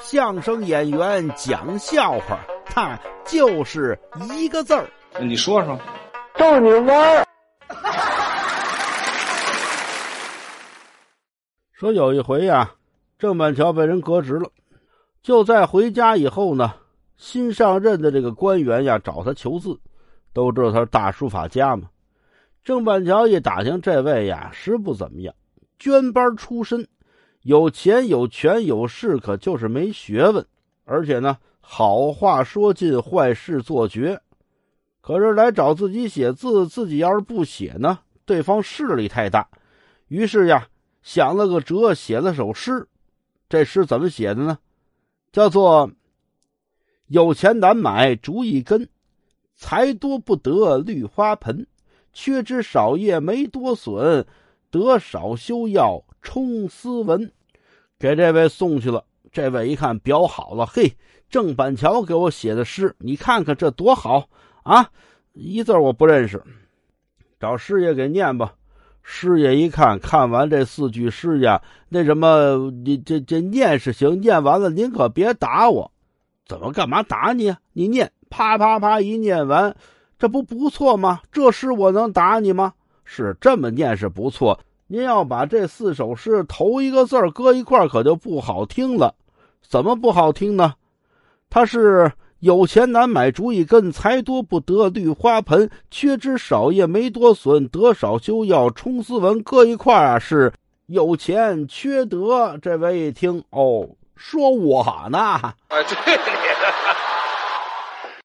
相声演员讲笑话，他就是一个字儿。你说说，逗你玩儿。说有一回呀，郑板桥被人革职了，就在回家以后呢，新上任的这个官员呀找他求字，都知道他是大书法家嘛。郑板桥一打听，这位呀实不怎么样，捐班出身，有钱有权有势，可就是没学问，而且呢，好话说尽，坏事做绝。可是来找自己写字，自己要是不写呢，对方势力太大，于是呀。想了个辙，写了首诗。这诗怎么写的呢？叫做“有钱难买竹一根，财多不得绿花盆。缺枝少叶没多损，得少修要充斯文。”给这位送去了。这位一看表好了，嘿，郑板桥给我写的诗，你看看这多好啊！一字我不认识，找师爷给念吧。师爷一看，看完这四句诗呀，那什么，你这这念是行，念完了您可别打我，怎么干嘛打你啊？你念，啪啪啪一念完，这不不错吗？这诗我能打你吗？是这么念是不错，您要把这四首诗头一个字搁一块可就不好听了。怎么不好听呢？它是。有钱难买竹一根，财多不得绿花盆。缺枝少叶没多损，得少修要充斯文。搁一块啊，是有钱缺德。这位一听，哦，说我呢？啊，对。